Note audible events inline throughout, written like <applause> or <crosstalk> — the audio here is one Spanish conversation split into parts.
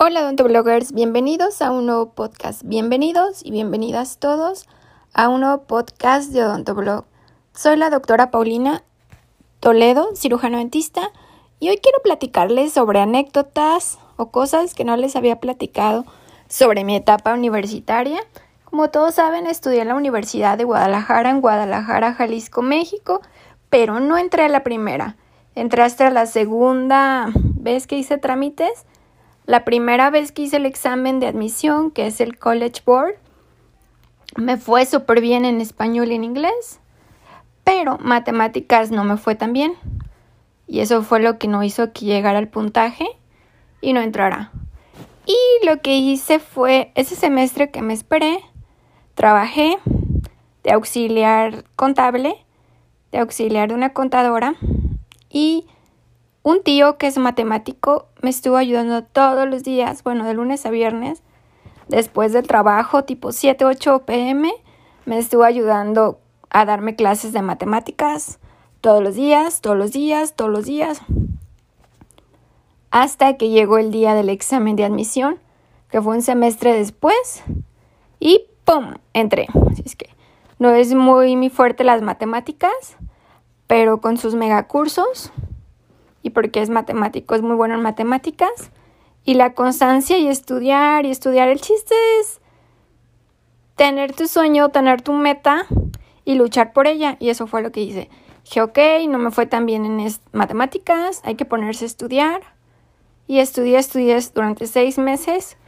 Hola odontobloggers, bienvenidos a un nuevo podcast. Bienvenidos y bienvenidas todos a un nuevo podcast de Odontoblog. Soy la doctora Paulina Toledo, cirujano dentista, y hoy quiero platicarles sobre anécdotas o cosas que no les había platicado sobre mi etapa universitaria. Como todos saben, estudié en la Universidad de Guadalajara, en Guadalajara, Jalisco, México, pero no entré a la primera. Entré hasta la segunda vez que hice trámites la primera vez que hice el examen de admisión, que es el College Board, me fue súper bien en español y en inglés, pero matemáticas no me fue tan bien. Y eso fue lo que no hizo que llegara al puntaje y no entrara. Y lo que hice fue, ese semestre que me esperé, trabajé de auxiliar contable, de auxiliar de una contadora y un tío que es matemático me estuvo ayudando todos los días, bueno, de lunes a viernes, después del trabajo, tipo 7, 8 pm, me estuvo ayudando a darme clases de matemáticas todos los días, todos los días, todos los días, hasta que llegó el día del examen de admisión, que fue un semestre después, y ¡pum! entré. Así es que no es muy, muy fuerte las matemáticas, pero con sus megacursos porque es matemático, es muy bueno en matemáticas. Y la constancia y estudiar y estudiar. El chiste es tener tu sueño, tener tu meta y luchar por ella. Y eso fue lo que hice. Dije, ok, no me fue tan bien en matemáticas, hay que ponerse a estudiar. Y estudié, estudié durante seis meses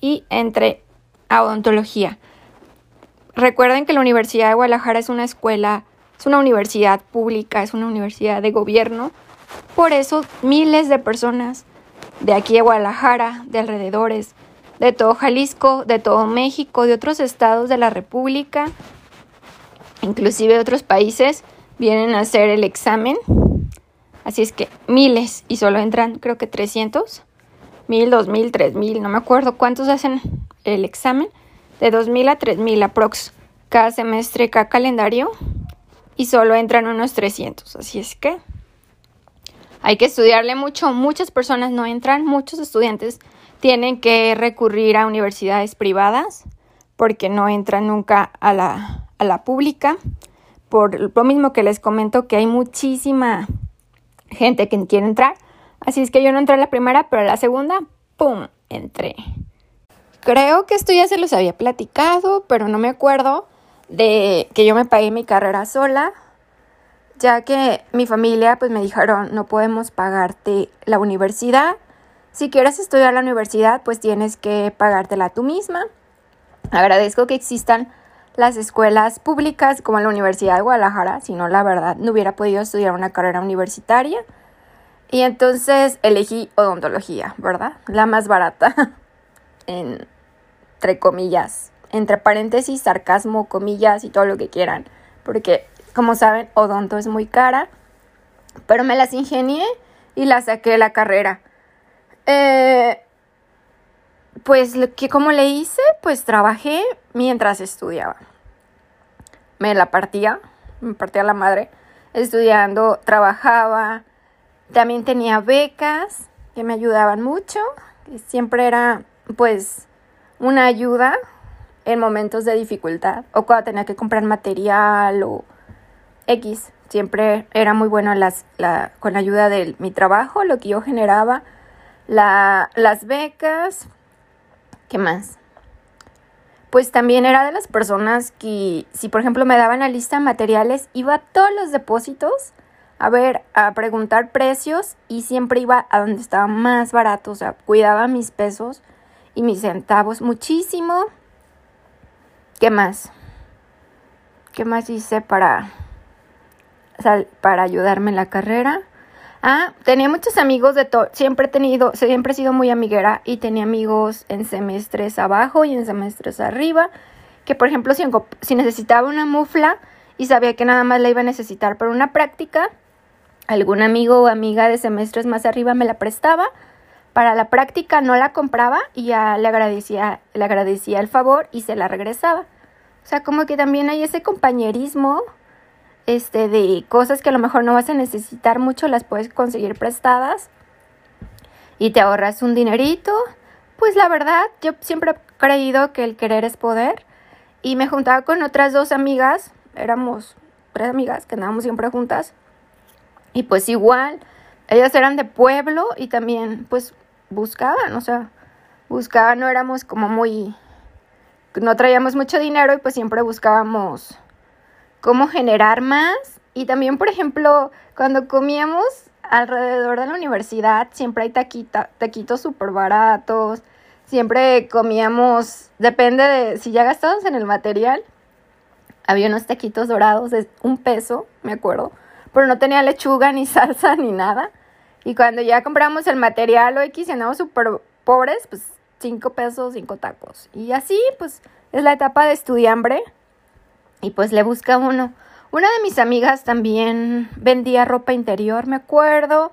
y entré a odontología. Recuerden que la Universidad de Guadalajara es una escuela, es una universidad pública, es una universidad de gobierno por eso miles de personas de aquí de Guadalajara, de alrededores, de todo Jalisco, de todo México, de otros estados de la República, inclusive de otros países, vienen a hacer el examen. Así es que miles y solo entran creo que 300, mil, dos mil, tres mil, no me acuerdo cuántos hacen el examen, de dos mil a tres mil aprox cada semestre, cada calendario y solo entran unos 300. Así es que hay que estudiarle mucho, muchas personas no entran, muchos estudiantes tienen que recurrir a universidades privadas porque no entran nunca a la, a la pública. Por lo mismo que les comento que hay muchísima gente que quiere entrar. Así es que yo no entré a la primera, pero a la segunda, ¡pum!, entré. Creo que esto ya se los había platicado, pero no me acuerdo de que yo me pagué mi carrera sola ya que mi familia pues me dijeron no podemos pagarte la universidad. Si quieres estudiar la universidad pues tienes que pagártela tú misma. Agradezco que existan las escuelas públicas como la Universidad de Guadalajara, si no la verdad no hubiera podido estudiar una carrera universitaria. Y entonces elegí odontología, ¿verdad? La más barata, <laughs> entre comillas, entre paréntesis, sarcasmo, comillas y todo lo que quieran, porque como saben, odonto es muy cara, pero me las ingenié y la saqué de la carrera. Eh, pues, que ¿cómo le hice? Pues trabajé mientras estudiaba. Me la partía, me partía la madre, estudiando, trabajaba. También tenía becas que me ayudaban mucho, siempre era, pues, una ayuda en momentos de dificultad o cuando tenía que comprar material o X. Siempre era muy bueno con la ayuda de mi trabajo, lo que yo generaba, la, las becas. ¿Qué más? Pues también era de las personas que, si por ejemplo me daban la lista de materiales, iba a todos los depósitos a ver, a preguntar precios y siempre iba a donde estaba más barato, o sea, cuidaba mis pesos y mis centavos muchísimo. ¿Qué más? ¿Qué más hice para para ayudarme en la carrera. Ah, tenía muchos amigos de todo, siempre he tenido, siempre he sido muy amiguera y tenía amigos en semestres abajo y en semestres arriba, que por ejemplo si, si necesitaba una mufla y sabía que nada más la iba a necesitar para una práctica, algún amigo o amiga de semestres más arriba me la prestaba, para la práctica no la compraba y ya le agradecía, le agradecía el favor y se la regresaba. O sea, como que también hay ese compañerismo este, de cosas que a lo mejor no vas a necesitar mucho, las puedes conseguir prestadas y te ahorras un dinerito, pues la verdad, yo siempre he creído que el querer es poder. Y me juntaba con otras dos amigas, éramos tres amigas que andábamos siempre juntas. Y pues igual, ellas eran de pueblo y también pues buscaban, o sea, buscaban, no éramos como muy, no traíamos mucho dinero y pues siempre buscábamos cómo generar más. Y también, por ejemplo, cuando comíamos alrededor de la universidad, siempre hay taquita, taquitos súper baratos. Siempre comíamos, depende de si ya gastabas en el material. Había unos taquitos dorados de un peso, me acuerdo, pero no tenía lechuga, ni salsa, <laughs> ni nada. Y cuando ya compramos el material o X y andamos súper pobres, pues cinco pesos, cinco tacos. Y así, pues, es la etapa de estudiambre. Y pues le busca uno. Una de mis amigas también vendía ropa interior, me acuerdo.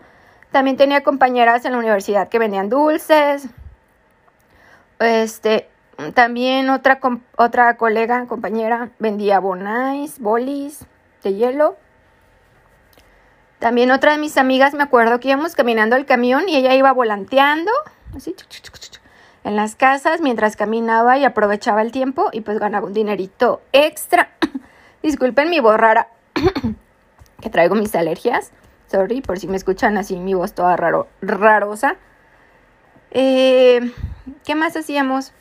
También tenía compañeras en la universidad que vendían dulces. Este, también otra, otra colega, compañera, vendía bonais, bolis de hielo. También otra de mis amigas, me acuerdo que íbamos caminando al camión y ella iba volanteando, en las casas mientras caminaba y aprovechaba el tiempo y pues ganaba un dinerito extra. Disculpen mi voz rara, <coughs> que traigo mis alergias. Sorry por si me escuchan así mi voz toda raro, rarosa. Eh, ¿Qué más hacíamos?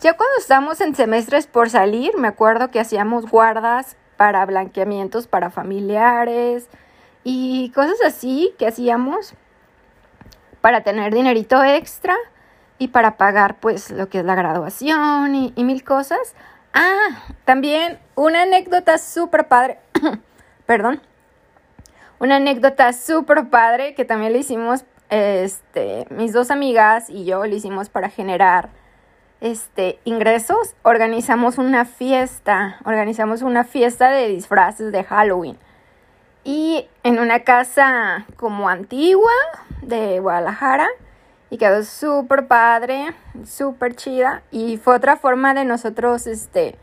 Ya cuando estábamos en semestres por salir, me acuerdo que hacíamos guardas para blanqueamientos para familiares y cosas así que hacíamos para tener dinerito extra y para pagar pues lo que es la graduación y, y mil cosas. Ah, también una anécdota súper padre, <coughs> perdón, una anécdota súper padre que también le hicimos este, mis dos amigas y yo lo hicimos para generar este, ingresos, organizamos una fiesta, organizamos una fiesta de disfraces de Halloween. Y en una casa como antigua de Guadalajara. Y quedó súper padre, súper chida. Y fue otra forma de nosotros, este,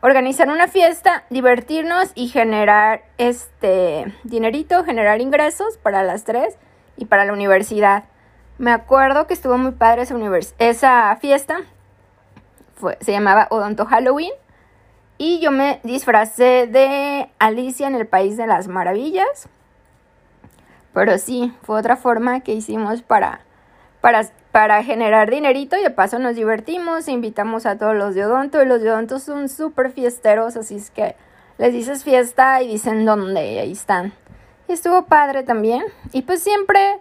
organizar una fiesta, divertirnos y generar, este, dinerito, generar ingresos para las tres y para la universidad. Me acuerdo que estuvo muy padre esa, esa fiesta. Fue, se llamaba Odonto Halloween. Y yo me disfracé de Alicia en el País de las Maravillas. Pero sí, fue otra forma que hicimos para, para, para generar dinerito y de paso nos divertimos invitamos a todos los de Odonto. Y los de Odonto son súper fiesteros, así es que les dices fiesta y dicen dónde, y ahí están. Y estuvo padre también. Y pues siempre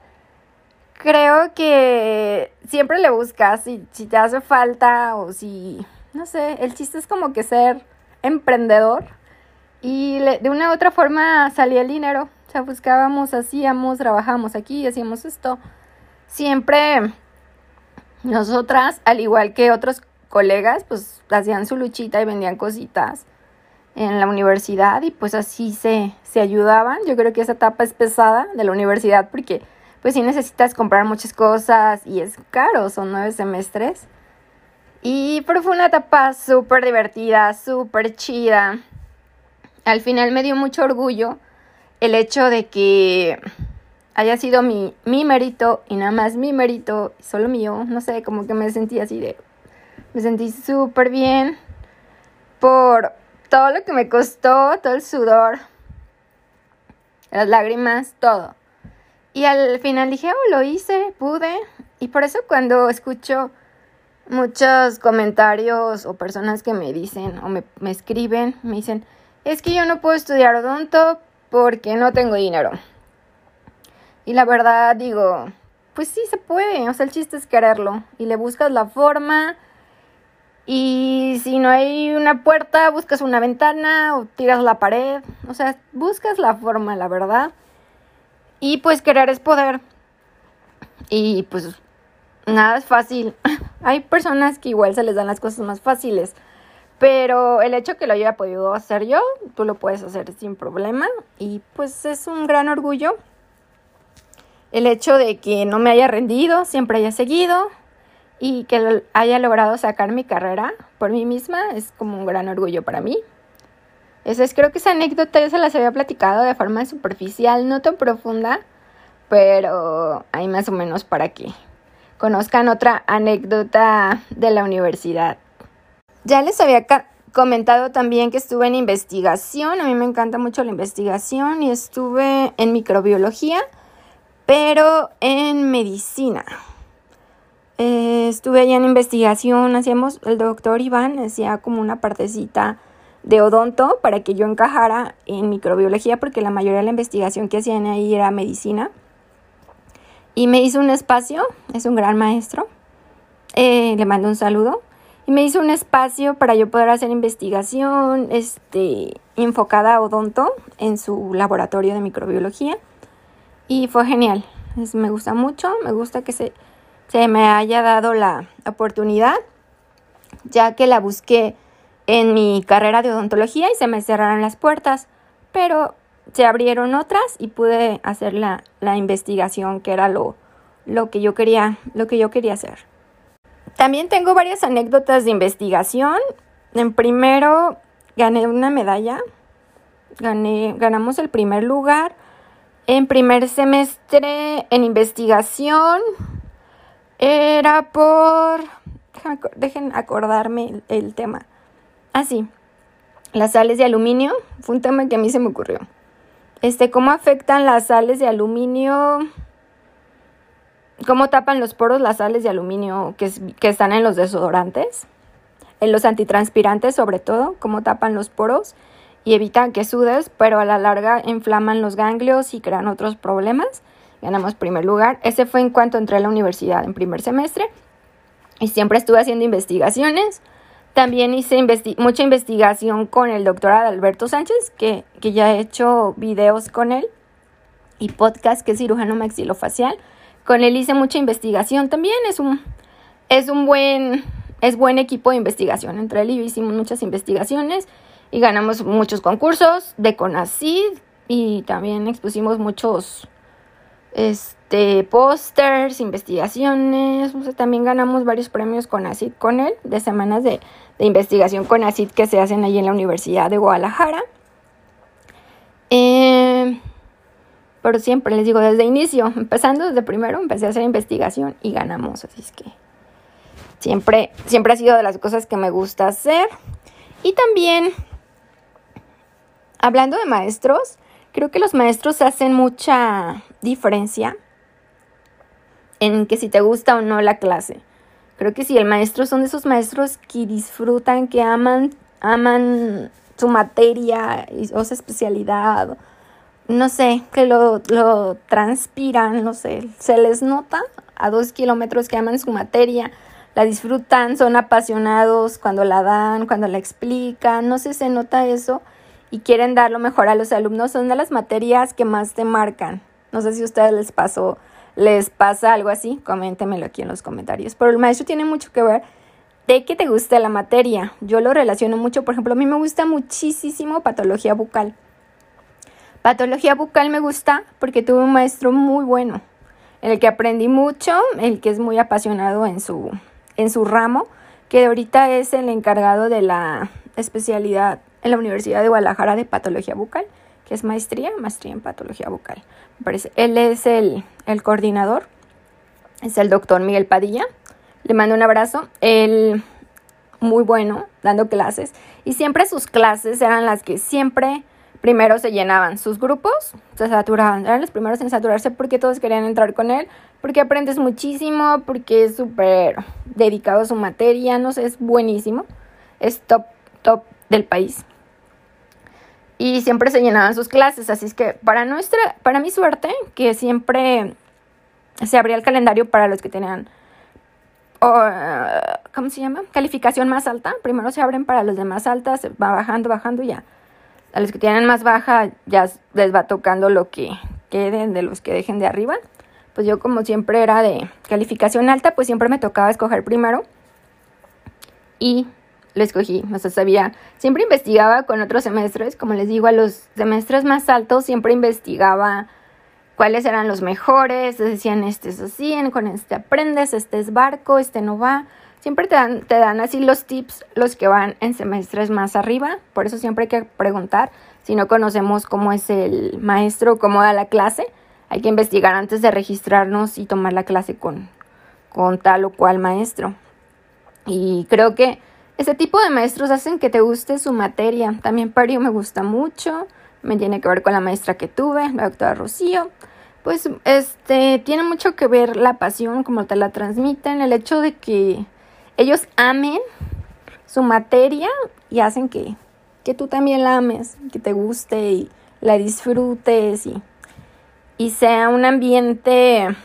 creo que siempre le buscas si, si te hace falta o si, no sé, el chiste es como que ser emprendedor. Y de una u otra forma salía el dinero. O sea, buscábamos, hacíamos, trabajábamos aquí, hacíamos esto. Siempre nosotras, al igual que otros colegas, pues hacían su luchita y vendían cositas en la universidad y pues así se, se ayudaban. Yo creo que esa etapa es pesada de la universidad porque pues sí necesitas comprar muchas cosas y es caro, son nueve semestres. Y pero fue una etapa súper divertida, súper chida. Al final me dio mucho orgullo el hecho de que haya sido mi, mi mérito y nada más mi mérito, solo mío, no sé, como que me sentí así de... Me sentí súper bien por todo lo que me costó, todo el sudor, las lágrimas, todo. Y al final dije, oh, lo hice, pude. Y por eso cuando escucho muchos comentarios o personas que me dicen o me, me escriben, me dicen, es que yo no puedo estudiar odonto porque no tengo dinero. Y la verdad digo, pues sí se puede, o sea, el chiste es quererlo y le buscas la forma y si no hay una puerta, buscas una ventana o tiras la pared. O sea, buscas la forma, la verdad. Y pues querer es poder. Y pues nada es fácil. <laughs> hay personas que igual se les dan las cosas más fáciles. Pero el hecho que lo haya podido hacer yo, tú lo puedes hacer sin problema. Y pues es un gran orgullo. El hecho de que no me haya rendido, siempre haya seguido y que haya logrado sacar mi carrera por mí misma es como un gran orgullo para mí. Esa es, creo que esa anécdota ya se las había platicado de forma superficial, no tan profunda, pero hay más o menos para que conozcan otra anécdota de la universidad. Ya les había comentado también que estuve en investigación, a mí me encanta mucho la investigación y estuve en microbiología, pero en medicina. Eh, estuve allá en investigación, hacíamos, el doctor Iván hacía como una partecita de odonto para que yo encajara en microbiología porque la mayoría de la investigación que hacían ahí era medicina. Y me hizo un espacio, es un gran maestro, eh, le mando un saludo, y me hizo un espacio para yo poder hacer investigación este, enfocada a odonto en su laboratorio de microbiología. Y fue genial, me gusta mucho, me gusta que se, se me haya dado la oportunidad, ya que la busqué en mi carrera de odontología y se me cerraron las puertas, pero se abrieron otras y pude hacer la, investigación que era lo, lo, que yo quería, lo que yo quería hacer. También tengo varias anécdotas de investigación. En primero gané una medalla, gané, ganamos el primer lugar. En primer semestre en investigación era por... Dejen acordarme el tema Ah, sí. Las sales de aluminio fue un tema que a mí se me ocurrió. Este, ¿cómo afectan las sales de aluminio? ¿Cómo tapan los poros las sales de aluminio que, que están en los desodorantes? En los antitranspirantes, sobre todo, cómo tapan los poros y evitan que sudes, pero a la larga inflaman los ganglios y crean otros problemas. Ganamos primer lugar. Ese fue en cuanto entré a la universidad en primer semestre. Y siempre estuve haciendo investigaciones. También hice mucha investigación con el doctor Alberto Sánchez, que, ya he hecho videos con él, y podcast, que es cirujano maxilofacial. Con él hice mucha investigación también, es un, es un buen, es buen equipo de investigación. Entre él y yo hicimos muchas investigaciones y ganamos muchos concursos de CONACID y también expusimos muchos este, pósters, investigaciones. también ganamos varios premios con ACID con él, de semanas de, investigación con ACID que se hacen allí en la Universidad de Guadalajara. Eh, pero siempre les digo, desde inicio, empezando desde primero, empecé a hacer investigación y ganamos. Así es que siempre, siempre ha sido de las cosas que me gusta hacer. Y también, hablando de maestros, Creo que los maestros hacen mucha diferencia en que si te gusta o no la clase. Creo que si el maestro son de esos maestros que disfrutan, que aman, aman su materia o su especialidad, no sé, que lo, lo transpiran, no sé, se les nota a dos kilómetros que aman su materia, la disfrutan, son apasionados cuando la dan, cuando la explican, no sé, se nota eso y quieren dar lo mejor a los alumnos son de las materias que más te marcan. No sé si a ustedes les pasó, les pasa algo así, coméntemelo aquí en los comentarios. Pero el maestro tiene mucho que ver de que te guste la materia. Yo lo relaciono mucho, por ejemplo, a mí me gusta muchísimo patología bucal. Patología bucal me gusta porque tuve un maestro muy bueno, en el que aprendí mucho, el que es muy apasionado en su, en su ramo, que ahorita es el encargado de la especialidad en la Universidad de Guadalajara de Patología Bucal, que es maestría, maestría en Patología Bucal. Me parece. Él es el, el coordinador, es el doctor Miguel Padilla. Le mando un abrazo. Él, muy bueno, dando clases. Y siempre sus clases eran las que siempre primero se llenaban. Sus grupos se saturaban. Eran los primeros en saturarse porque todos querían entrar con él. Porque aprendes muchísimo, porque es súper dedicado a su materia. No sé, es buenísimo. Es top, top del país. Y siempre se llenaban sus clases, así es que para nuestra, para mi suerte, que siempre se abría el calendario para los que tenían, ¿cómo se llama? Calificación más alta. Primero se abren para los de más altas, va bajando, bajando ya. A los que tienen más baja ya les va tocando lo que queden de los que dejen de arriba. Pues yo como siempre era de calificación alta, pues siempre me tocaba escoger primero. Y lo escogí, o sea, sabía, siempre investigaba con otros semestres, como les digo, a los semestres más altos siempre investigaba cuáles eran los mejores, decían, este es así, con este aprendes, este es barco, este no va, siempre te dan, te dan así los tips los que van en semestres más arriba, por eso siempre hay que preguntar, si no conocemos cómo es el maestro, cómo da la clase, hay que investigar antes de registrarnos y tomar la clase con, con tal o cual maestro. Y creo que ese tipo de maestros hacen que te guste su materia. También Pario me gusta mucho, me tiene que ver con la maestra que tuve, la doctora Rocío. Pues este tiene mucho que ver la pasión, como te la transmiten, el hecho de que ellos amen su materia y hacen que, que tú también la ames, que te guste y la disfrutes y, y sea un ambiente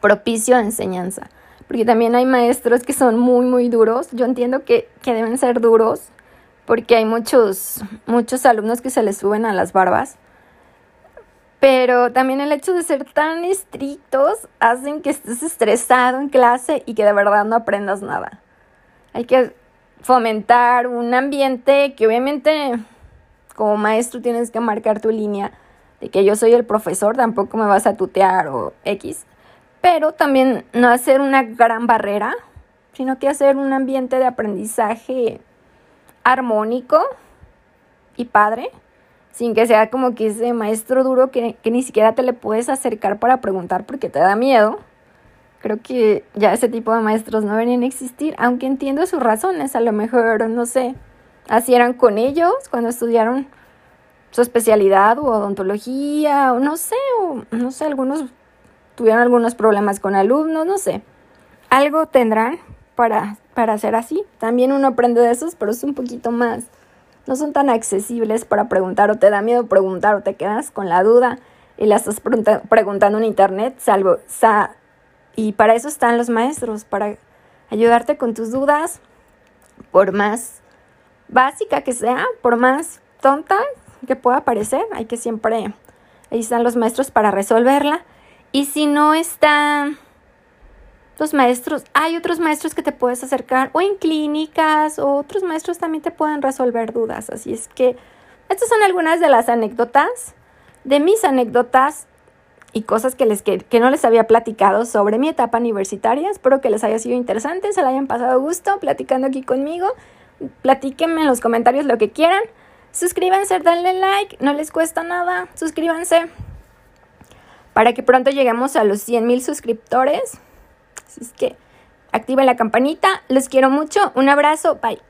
propicio de enseñanza. Porque también hay maestros que son muy, muy duros. Yo entiendo que, que deben ser duros porque hay muchos, muchos alumnos que se les suben a las barbas. Pero también el hecho de ser tan estrictos hacen que estés estresado en clase y que de verdad no aprendas nada. Hay que fomentar un ambiente que obviamente como maestro tienes que marcar tu línea de que yo soy el profesor, tampoco me vas a tutear o X, pero también no hacer una gran barrera, sino que hacer un ambiente de aprendizaje armónico y padre, sin que sea como que ese maestro duro que, ni siquiera te le puedes acercar para preguntar porque te da miedo. Creo que ya ese tipo de maestros no deberían existir, aunque entiendo sus razones, a lo mejor, no sé, así eran con ellos cuando estudiaron su especialidad o odontología, o no sé, o no sé, algunos tuvieron algunos problemas con alumnos, no sé. Algo tendrán para, para hacer así. También uno aprende de esos, pero es un poquito más, no son tan accesibles para preguntar o te da miedo preguntar o te quedas con la duda y la estás preguntando en internet, salvo, sa y para eso están los maestros, para ayudarte con tus dudas, por más básica que sea, por más tonta que pueda parecer, hay que siempre, ahí están los maestros para resolverla. Y si no están los maestros, hay otros maestros que te puedes acercar o en clínicas o otros maestros también te pueden resolver dudas. Así es que estas son algunas de las anécdotas, de mis anécdotas y cosas que, les, que, no les había platicado sobre mi etapa universitaria. Espero que les haya sido interesante, se la hayan pasado gusto platicando aquí conmigo. Platíquenme en los comentarios lo que quieran. Suscríbanse, denle like, no les cuesta nada. Suscríbanse para que pronto lleguemos a los 100 mil suscriptores. Así es que activen la campanita. Los quiero mucho. Un abrazo. Bye.